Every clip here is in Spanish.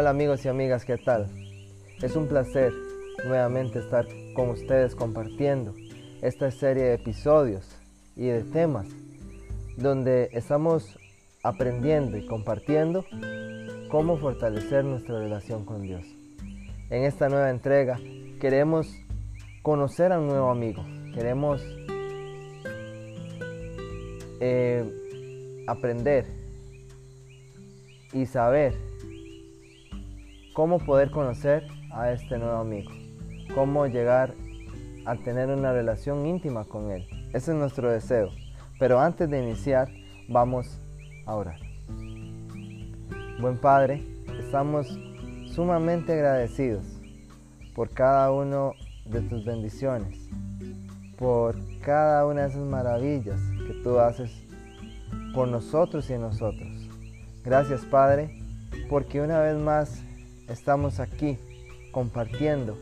Hola amigos y amigas, ¿qué tal? Es un placer nuevamente estar con ustedes compartiendo esta serie de episodios y de temas donde estamos aprendiendo y compartiendo cómo fortalecer nuestra relación con Dios. En esta nueva entrega queremos conocer a un nuevo amigo, queremos eh, aprender y saber cómo poder conocer a este nuevo amigo, cómo llegar a tener una relación íntima con él. Ese es nuestro deseo. Pero antes de iniciar, vamos a orar. Buen Padre, estamos sumamente agradecidos por cada uno de tus bendiciones, por cada una de esas maravillas que tú haces por nosotros y en nosotros. Gracias Padre, porque una vez más estamos aquí compartiendo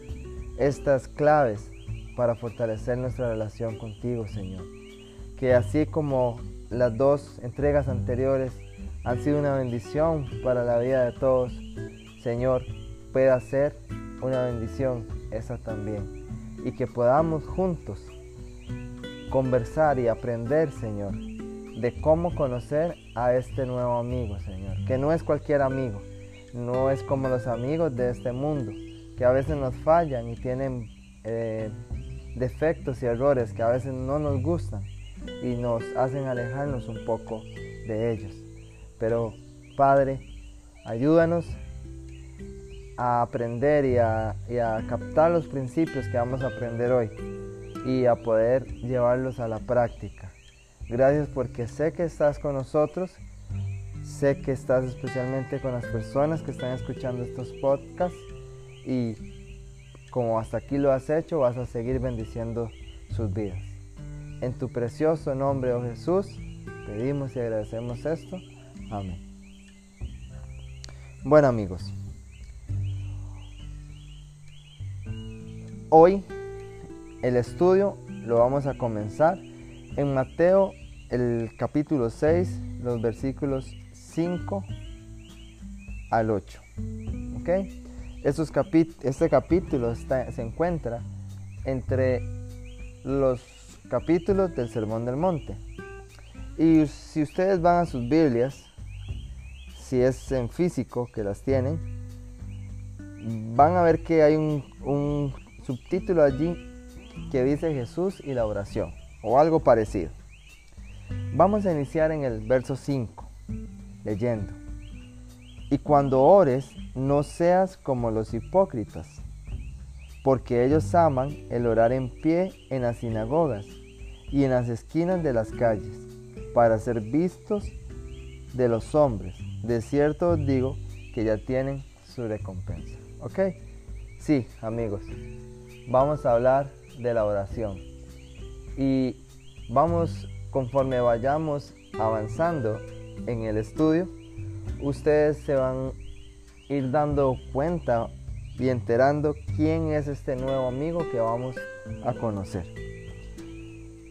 estas claves para fortalecer nuestra relación contigo, Señor. Que así como las dos entregas anteriores han sido una bendición para la vida de todos, Señor, pueda ser una bendición esa también. Y que podamos juntos conversar y aprender, Señor, de cómo conocer a este nuevo amigo, Señor. Que no es cualquier amigo, no es como los amigos de este mundo, que a veces nos fallan y tienen eh, defectos y errores que a veces no nos gustan y nos hacen alejarnos un poco de ellos. Pero Padre, ayúdanos a aprender y a, y a captar los principios que vamos a aprender hoy y a poder llevarlos a la práctica. Gracias porque sé que estás con nosotros Sé que estás especialmente con las personas que están escuchando estos podcasts y como hasta aquí lo has hecho, vas a seguir bendiciendo sus vidas. En tu precioso nombre, oh Jesús, pedimos y agradecemos esto. Amén. Bueno amigos, hoy el estudio lo vamos a comenzar en Mateo el capítulo 6, los versículos 5 al 8. ¿Ok? este capítulo se encuentra entre los capítulos del Sermón del Monte. Y si ustedes van a sus Biblias, si es en físico que las tienen, van a ver que hay un, un subtítulo allí que dice Jesús y la oración, o algo parecido. Vamos a iniciar en el verso 5 leyendo. Y cuando ores, no seas como los hipócritas, porque ellos aman el orar en pie en las sinagogas y en las esquinas de las calles, para ser vistos de los hombres. De cierto os digo que ya tienen su recompensa. ¿Ok? Sí, amigos, vamos a hablar de la oración. Y vamos, conforme vayamos avanzando en el estudio, ustedes se van a ir dando cuenta y enterando quién es este nuevo amigo que vamos a conocer.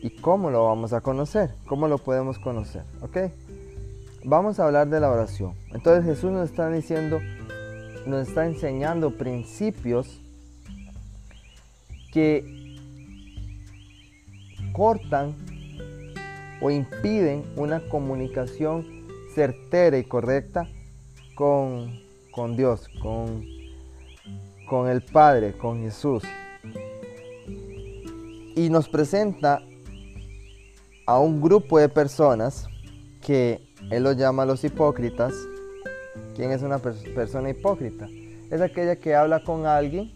¿Y cómo lo vamos a conocer? ¿Cómo lo podemos conocer? ¿Ok? Vamos a hablar de la oración. Entonces Jesús nos está diciendo, nos está enseñando principios que cortan o impiden una comunicación certera y correcta con, Dios, con, con el Padre, con Jesús. Y nos presenta a un grupo de personas que Él los llama los hipócritas. ¿Quién es una persona hipócrita? Es aquella que habla con alguien,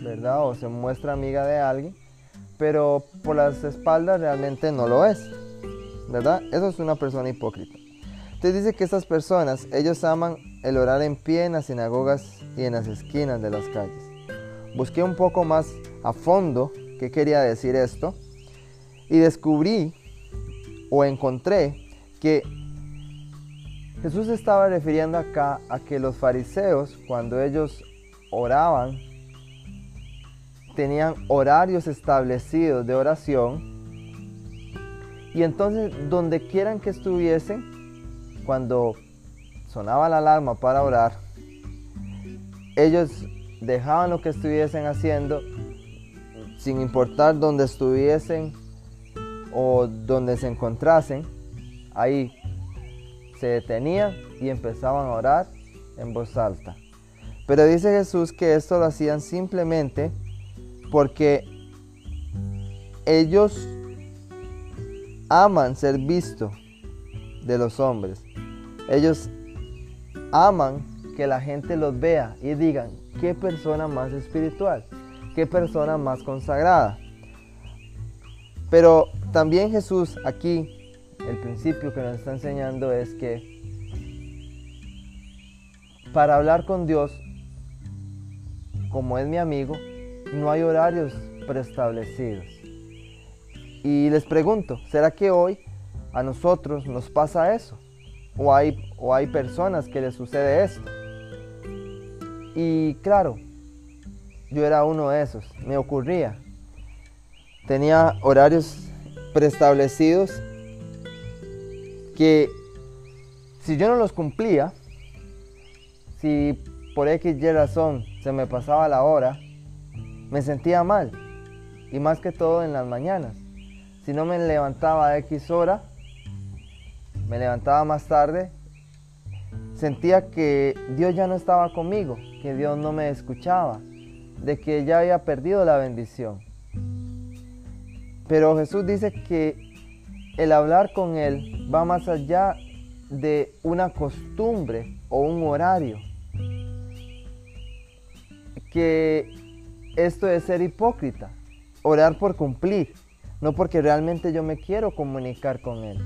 ¿verdad? O se muestra amiga de alguien, pero por las espaldas realmente no lo es, ¿verdad? Eso es una persona hipócrita. Usted dice que estas personas, ellos aman el orar en pie en las sinagogas y en las esquinas de las calles. Busqué un poco más a fondo qué quería decir esto y descubrí o encontré que Jesús estaba refiriendo acá a que los fariseos, cuando ellos oraban, tenían horarios establecidos de oración y entonces donde quieran que estuviesen, cuando sonaba la alarma para orar, ellos dejaban lo que estuviesen haciendo, sin importar dónde estuviesen o donde se encontrasen, ahí se detenían y empezaban a orar en voz alta. Pero dice Jesús que esto lo hacían simplemente porque ellos aman ser vistos de los hombres. Ellos aman que la gente los vea y digan, qué persona más espiritual, qué persona más consagrada. Pero también Jesús aquí, el principio que nos está enseñando es que para hablar con Dios, como es mi amigo, no hay horarios preestablecidos. Y les pregunto, ¿será que hoy a nosotros nos pasa eso? ¿O hay, o hay personas que les sucede esto? Y claro, yo era uno de esos, me ocurría. Tenía horarios preestablecidos que si yo no los cumplía, si por X razón se me pasaba la hora, me sentía mal. Y más que todo en las mañanas. Si no me levantaba a X hora, me levantaba más tarde, sentía que Dios ya no estaba conmigo, que Dios no me escuchaba, de que ya había perdido la bendición. Pero Jesús dice que el hablar con Él va más allá de una costumbre o un horario. Que esto es ser hipócrita, orar por cumplir, no porque realmente yo me quiero comunicar con Él,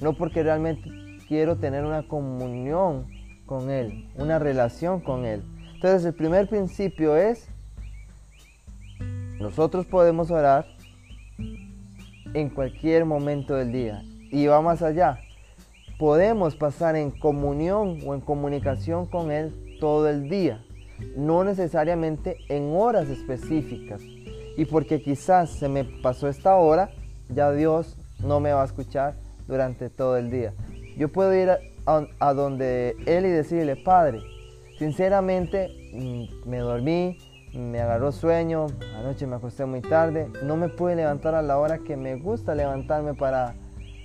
no porque realmente quiero tener una comunión con Él, una relación con Él. Entonces el primer principio es, nosotros podemos orar en cualquier momento del día y va más allá. Podemos pasar en comunión o en comunicación con Él todo el día, no necesariamente en horas específicas. Y porque quizás se me pasó esta hora, ya Dios no me va a escuchar durante todo el día. Yo puedo ir a, donde Él y decirle, Padre, sinceramente mm, me dormí, me agarró sueño, anoche me acosté muy tarde, no me pude levantar a la hora que me gusta levantarme para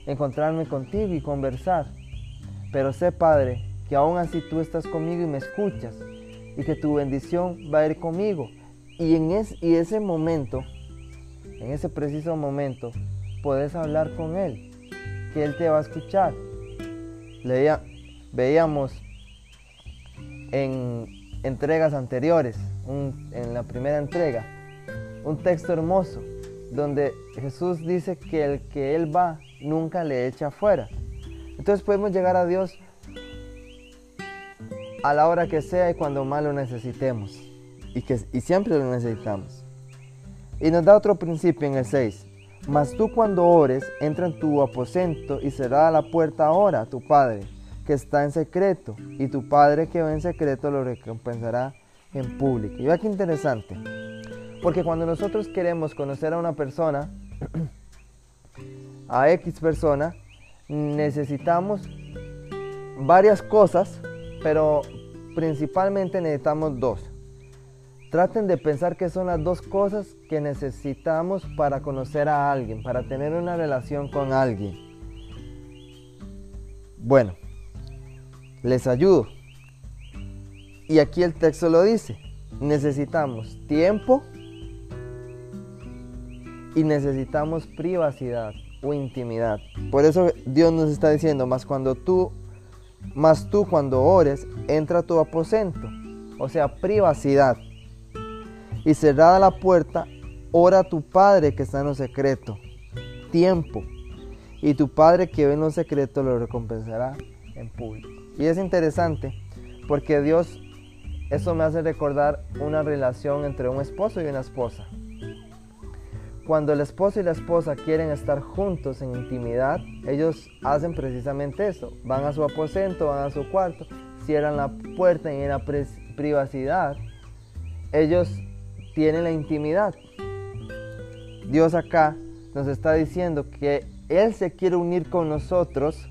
encontrarme contigo y conversar. Pero sé, Padre, que aún así tú estás conmigo y me escuchas y que tu bendición va a ir conmigo. Y en y ese momento, en ese preciso momento, puedes hablar con Él que Él te va a escuchar. Leía, veíamos en entregas anteriores, en la primera entrega, un texto hermoso donde Jesús dice que el que Él va nunca le echa fuera. Entonces podemos llegar a Dios a la hora que sea y cuando más lo necesitemos. Y, que, y siempre lo necesitamos. Y nos da otro principio en el 6. Mas tú cuando ores, entra en tu aposento y cerrada la puerta ahora a tu Padre, que está en secreto, y tu Padre que ve en secreto lo recompensará en público. Y vea qué interesante, porque cuando nosotros queremos conocer a una persona, a X persona, necesitamos varias cosas, pero principalmente necesitamos dos. Traten de pensar que son las dos cosas que necesitamos para conocer a alguien, para tener una relación con alguien. Bueno, les ayudo. Y aquí el texto lo dice. Necesitamos tiempo y necesitamos privacidad o intimidad. Por eso Dios nos está diciendo, más cuando tú, más tú cuando ores, entra a tu aposento. O sea, privacidad y cerrada la puerta, ora a tu Padre que está en lo secreto. Tiempo. Y tu Padre que ve en lo secreto lo recompensará en público. Y es interesante porque Dios, eso me hace recordar una relación entre un esposo y una esposa. Cuando el esposo y la esposa quieren estar juntos en intimidad, ellos hacen precisamente eso. Van a su aposento, van a su cuarto, cierran la puerta y en la privacidad ellos tiene la intimidad. Dios acá nos está diciendo que Él se quiere unir con nosotros.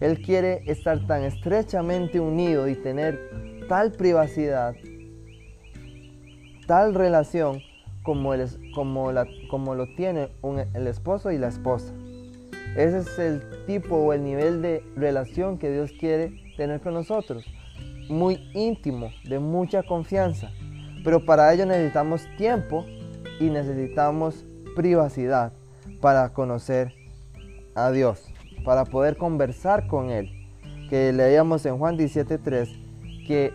Él quiere estar tan estrechamente unido y tener tal privacidad tal relación como, el, como, la, como lo tiene el esposo y la esposa. Ese es el tipo o el nivel de relación que Dios quiere tener con nosotros. Muy íntimo, de mucha confianza. Pero para ello necesitamos tiempo y necesitamos privacidad para conocer a Dios, para poder conversar con Él. Que leíamos en Juan 17.3 que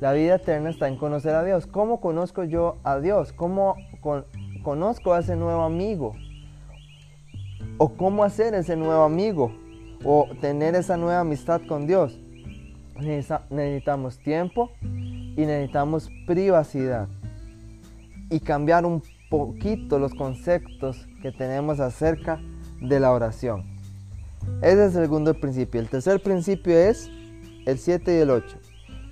la vida eterna está en conocer a Dios. ¿Cómo conozco yo a Dios? ¿Cómo conozco a ese nuevo amigo? ¿O cómo hacer ese nuevo amigo? ¿O tener esa nueva amistad con Dios? Necesitamos tiempo y necesitamos privacidad. Y cambiar un poquito los conceptos que tenemos acerca de la oración. Ese es el segundo principio. El tercer principio es el 7 y el 8.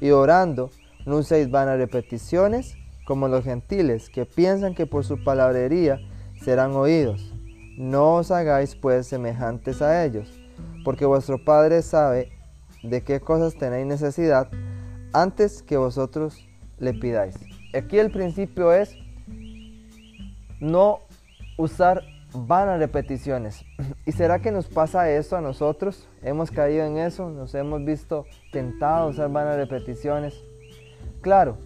Y orando, no uséis vanas repeticiones como los gentiles, que piensan que por su palabrería serán oídos. No os hagáis pues semejantes a ellos, porque vuestro Padre sabe de qué cosas tenéis necesidad antes que vosotros le pidáis. Aquí el principio es no usar vanas repeticiones. ¿Y será que nos pasa eso a nosotros? ¿Hemos caído en eso? ¿Nos hemos visto tentados a usar vanas repeticiones? Claro,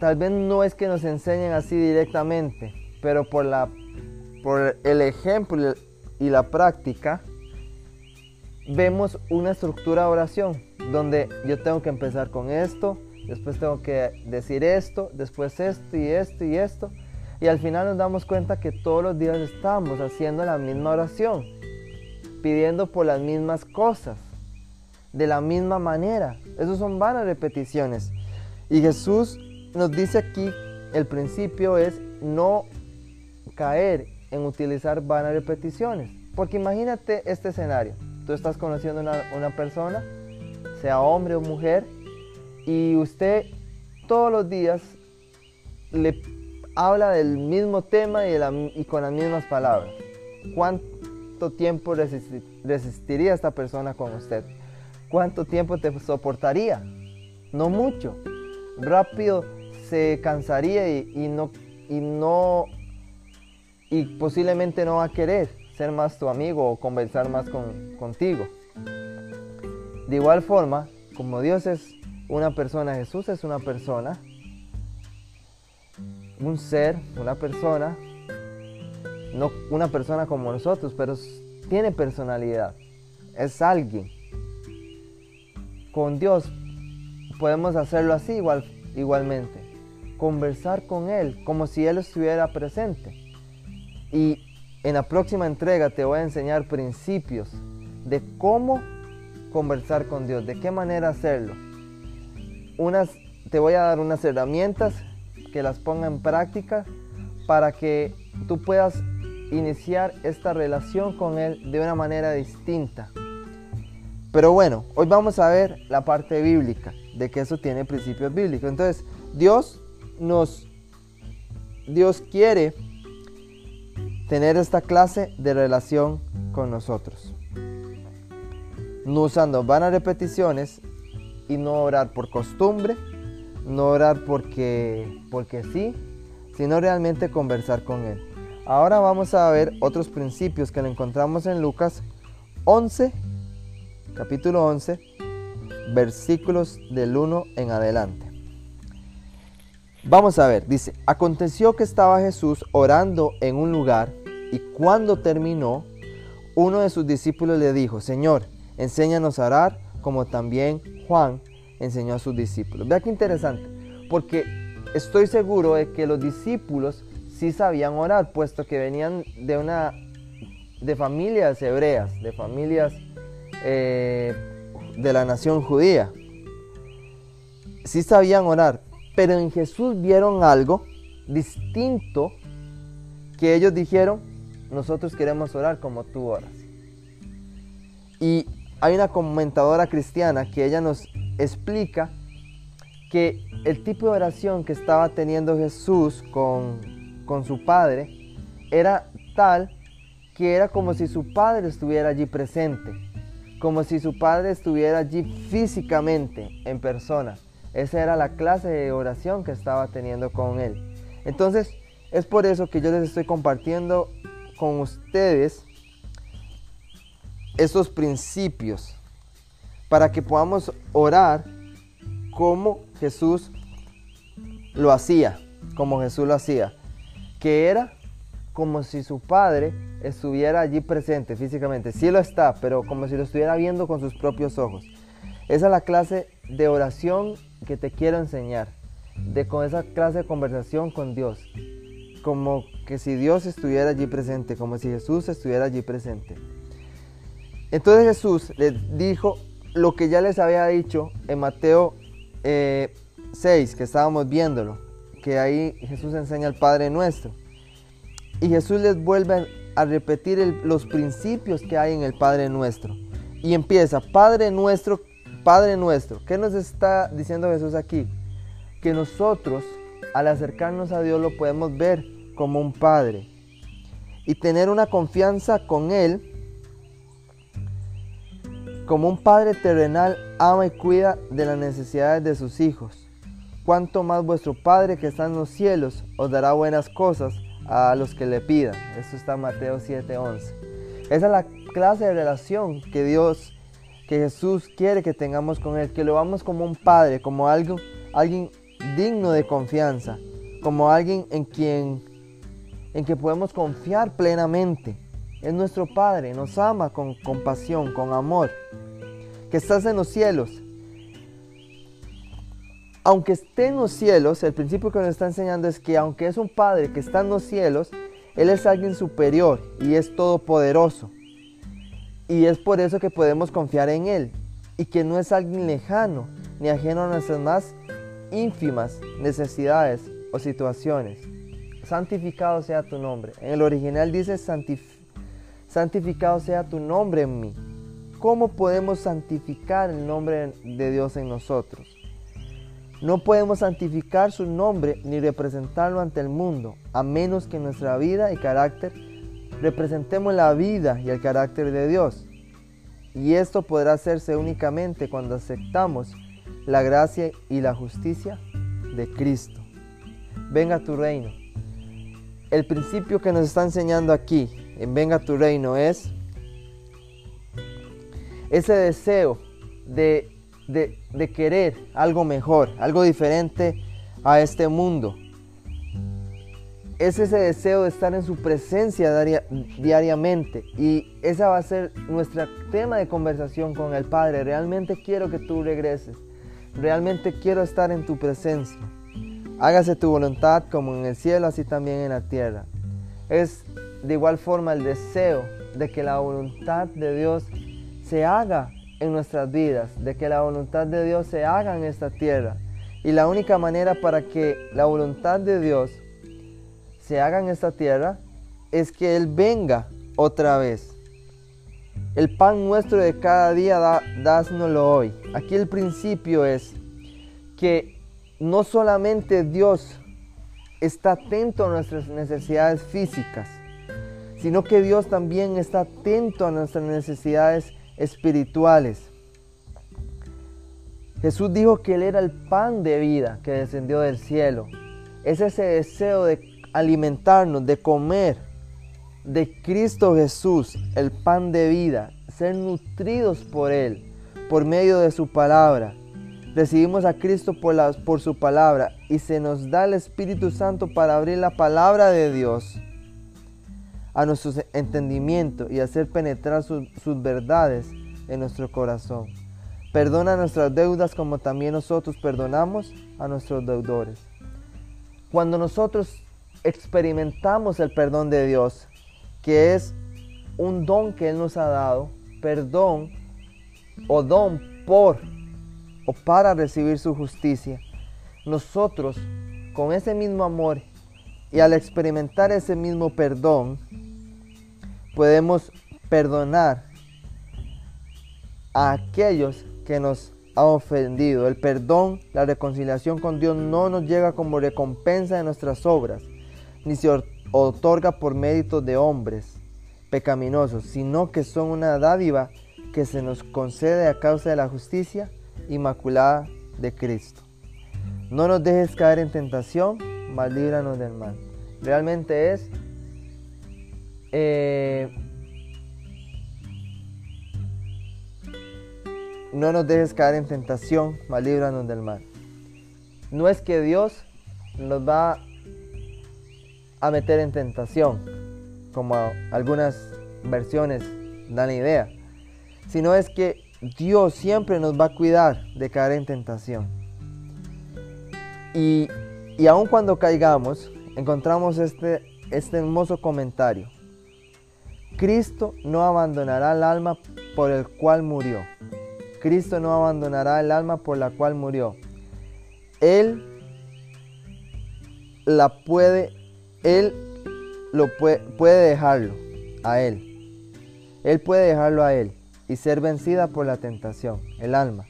tal vez no es que nos enseñen así directamente, pero por, la, por el ejemplo y la práctica, vemos una estructura de oración donde yo tengo que empezar con esto, después tengo que decir esto, después esto y esto y esto. Y al final nos damos cuenta que todos los días estamos haciendo la misma oración, pidiendo por las mismas cosas de la misma manera. Esas son vanas repeticiones. Y Jesús nos dice aquí, el principio es no caer en utilizar vanas repeticiones. Porque imagínate este escenario. Tú estás conociendo a una, persona, sea hombre o mujer, y usted todos los días le habla del mismo tema y, y con las mismas palabras. ¿Cuánto tiempo resistiría esta persona con usted? ¿Cuánto tiempo te soportaría? No mucho. Rápido se cansaría y, no, y no y posiblemente no va a querer ser más tu amigo o conversar más contigo. De igual forma, como Dios es una persona, Jesús es una persona, un ser, una persona, no una persona como nosotros, pero tiene personalidad, es alguien con Dios podemos hacerlo así igual, igualmente. Conversar con Él como si Él estuviera presente. Y en la próxima entrega te voy a enseñar principios de cómo conversar con Dios, de qué manera hacerlo. Unas, te voy a dar unas herramientas que las ponga en práctica para que tú puedas iniciar esta relación con Él de una manera distinta. Pero bueno, hoy vamos a ver la parte bíblica, de que eso tiene principios bíblicos. Entonces, Dios nos, Dios quiere tener esta clase de relación con nosotros. No usando vanas repeticiones y no orar por costumbre, no orar porque, porque sí, sino realmente conversar con Él. Ahora vamos a ver otros principios que lo encontramos en Lucas 11 capítulo 11, versículos del 1 en adelante. Vamos a ver, dice, aconteció que estaba Jesús orando en un lugar y cuando terminó, uno de sus discípulos le dijo, Señor, enséñanos a orar como también Juan enseñó a sus discípulos. Vea qué interesante, porque estoy seguro de que los discípulos sí sabían orar, puesto que venían de una de familias hebreas, de familias eh, de la nación judía. Sí sabían orar, pero en Jesús vieron algo distinto que ellos dijeron, nosotros queremos orar como tú oras. Y hay una comentadora cristiana que ella nos explica que el tipo de oración que estaba teniendo Jesús con, con su Padre era tal que era como si su Padre estuviera allí presente como si su padre estuviera allí físicamente, en persona. Esa era la clase de oración que estaba teniendo con él. Entonces, es por eso que yo les estoy compartiendo con ustedes esos principios para que podamos orar como Jesús lo hacía, como Jesús lo hacía, que era como si su padre estuviera allí presente físicamente. Sí lo está, pero como si lo estuviera viendo con sus propios ojos. Esa es la clase de oración que te quiero enseñar, de con esa clase de conversación con Dios, como que si Dios estuviera allí presente, como si Jesús estuviera allí presente. Entonces Jesús les dijo lo que ya les había dicho en Mateo 6, eh, que estábamos viéndolo, que ahí Jesús enseña al Padre nuestro. Y Jesús les vuelve a repetir los principios que hay en el Padre nuestro. Y empieza, Padre nuestro, Padre nuestro. ¿Qué nos está diciendo Jesús aquí? Que nosotros, al acercarnos a Dios, lo podemos ver como un Padre. Y tener una confianza con Él como un padre terrenal ama y cuida de las necesidades de sus hijos, cuanto más vuestro Padre que está en los cielos os dará buenas cosas a los que le pidan. Esto está en Mateo 7:11. Esa es la clase de relación que Dios, que Jesús quiere que tengamos con Él, que lo vamos como un Padre, como algo, alguien digno de confianza, como alguien en quien, en que podemos confiar plenamente es nuestro Padre, nos ama con compasión, con amor, que estás en los cielos. Aunque esté en los cielos, el principio que nos está enseñando es que aunque es un Padre que está en los cielos, Él es alguien superior y es todopoderoso. Y es por eso que podemos confiar en Él y que no es alguien lejano ni ajeno a nuestras más ínfimas necesidades o situaciones. Santificado sea tu nombre. En el original dice santificado sea tu nombre en mí. ¿Cómo podemos santificar el nombre de Dios en nosotros? No podemos santificar su nombre ni representarlo ante el mundo, a menos que nuestra vida y carácter representemos la vida y el carácter de Dios. Y esto podrá hacerse únicamente cuando aceptamos la gracia y la justicia de Cristo. Venga tu reino. El principio que nos está enseñando aquí en Venga tu reino es ese deseo de, querer algo mejor, algo diferente a este mundo. Es ese deseo de estar en su presencia diariamente y esa va a ser nuestro tema de conversación con el Padre. Realmente quiero que tú regreses. Realmente quiero estar en tu presencia. Hágase tu voluntad como en el cielo, así también en la tierra. Es de igual forma el deseo de que la voluntad de Dios se haga en nuestras vidas, de que la voluntad de Dios se haga en esta tierra. Y la única manera para que la voluntad de Dios se haga en esta tierra es que Él venga otra vez. El pan nuestro de cada día, da, hoy. Aquí el principio es que no solamente Dios está atento a nuestras necesidades físicas, sino que Dios también está atento a nuestras necesidades espirituales. Jesús dijo que Él era el pan de vida que descendió del cielo. Es ese deseo de alimentarnos, de comer de Cristo Jesús, el pan de vida, ser nutridos por Él, por medio de su palabra. Recibimos a Cristo por, su palabra y se nos da el Espíritu Santo para abrir la palabra de Dios a nuestro entendimiento y hacer penetrar sus verdades en nuestro corazón. Perdona nuestras deudas como también nosotros perdonamos a nuestros deudores. Cuando nosotros experimentamos el perdón de Dios, que es un don que Él nos ha dado, perdón o don por o para recibir su justicia, nosotros con ese mismo amor y al experimentar ese mismo perdón, podemos perdonar a aquellos que nos han ofendido. El perdón, la reconciliación con Dios no nos llega como recompensa de nuestras obras, ni se otorga por mérito de hombres pecaminosos, sino que son una dádiva que se nos concede a causa de la justicia inmaculada de Cristo. No nos dejes caer en tentación, mas líbranos del mal. Realmente es eh, no nos dejes caer en tentación, mas líbranos del mal. No es que Dios nos va a meter en tentación, como algunas versiones dan la idea, sino es que Dios siempre nos va a cuidar de caer en tentación. Y, y aun cuando caigamos, encontramos este, este hermoso comentario. Cristo no abandonará el alma por el cual murió. Cristo no abandonará el alma por la cual murió. Él la puede, Él lo puede, puede dejarlo a Él. Él puede dejarlo a Él y ser vencida por la tentación, el alma.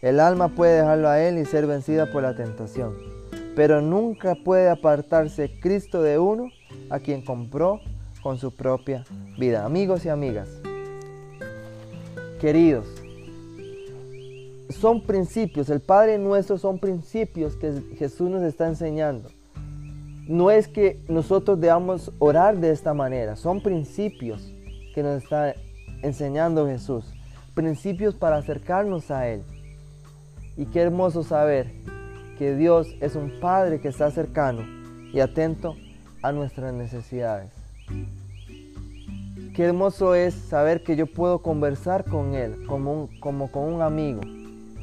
El alma puede dejarlo a Él y ser vencida por la tentación. Pero nunca puede apartarse Cristo de uno a quien compró con su propia vida. Amigos y amigas, queridos, son principios, el Padre nuestro son principios que Jesús nos está enseñando. No es que nosotros debamos orar de esta manera, son principios que nos está enseñando Jesús. Principios para acercarnos a Él. Y qué hermoso saber que Dios es un Padre que está cercano y atento a nuestras necesidades. Qué hermoso es saber que yo puedo conversar con Él como, como con un amigo.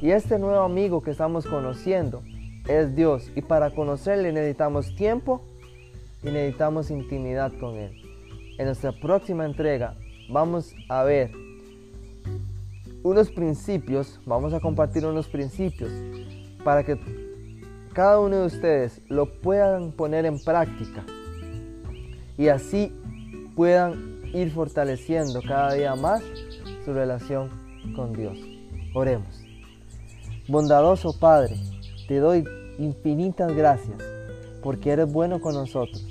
Y este nuevo amigo que estamos conociendo es Dios. Y para conocerle necesitamos tiempo y necesitamos intimidad con Él. En nuestra próxima entrega vamos a ver unos principios, vamos a compartir unos principios para que cada uno de ustedes lo puedan poner en práctica y así puedan ir fortaleciendo cada día más su relación con Dios. Oremos. Bondadoso Padre, te doy infinitas gracias porque eres bueno con nosotros,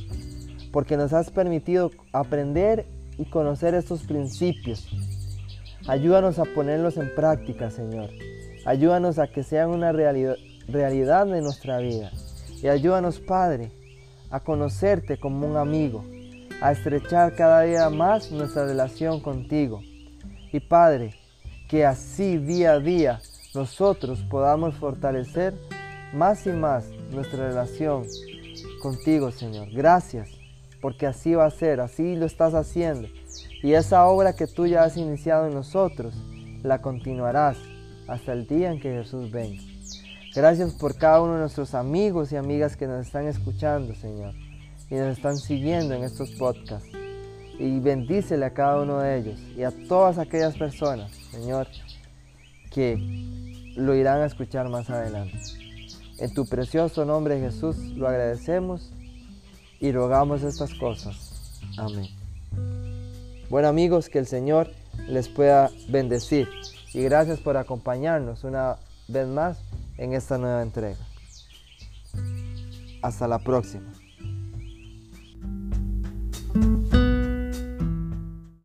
porque nos has permitido aprender y conocer estos principios. Ayúdanos a ponerlos en práctica, Señor. Ayúdanos a que sean una realidad, realidad de nuestra vida. Y ayúdanos, Padre, a conocerte como un amigo, a estrechar cada día más nuestra relación contigo. Y Padre, que así día a día nosotros podamos fortalecer más y más nuestra relación contigo, Señor. Gracias, porque así va a ser, así lo estás haciendo. Y esa obra que tú ya has iniciado en nosotros, la continuarás hasta el día en que Jesús venga. Gracias por cada uno de nuestros amigos y amigas que nos están escuchando, Señor y nos están siguiendo en estos podcasts. Y bendícele a cada uno de ellos y a todas aquellas personas, Señor, que lo irán a escuchar más adelante. En tu precioso nombre Jesús lo agradecemos y rogamos estas cosas. Amén. Bueno amigos, que el Señor les pueda bendecir y gracias por acompañarnos una vez más en esta nueva entrega. Hasta la próxima.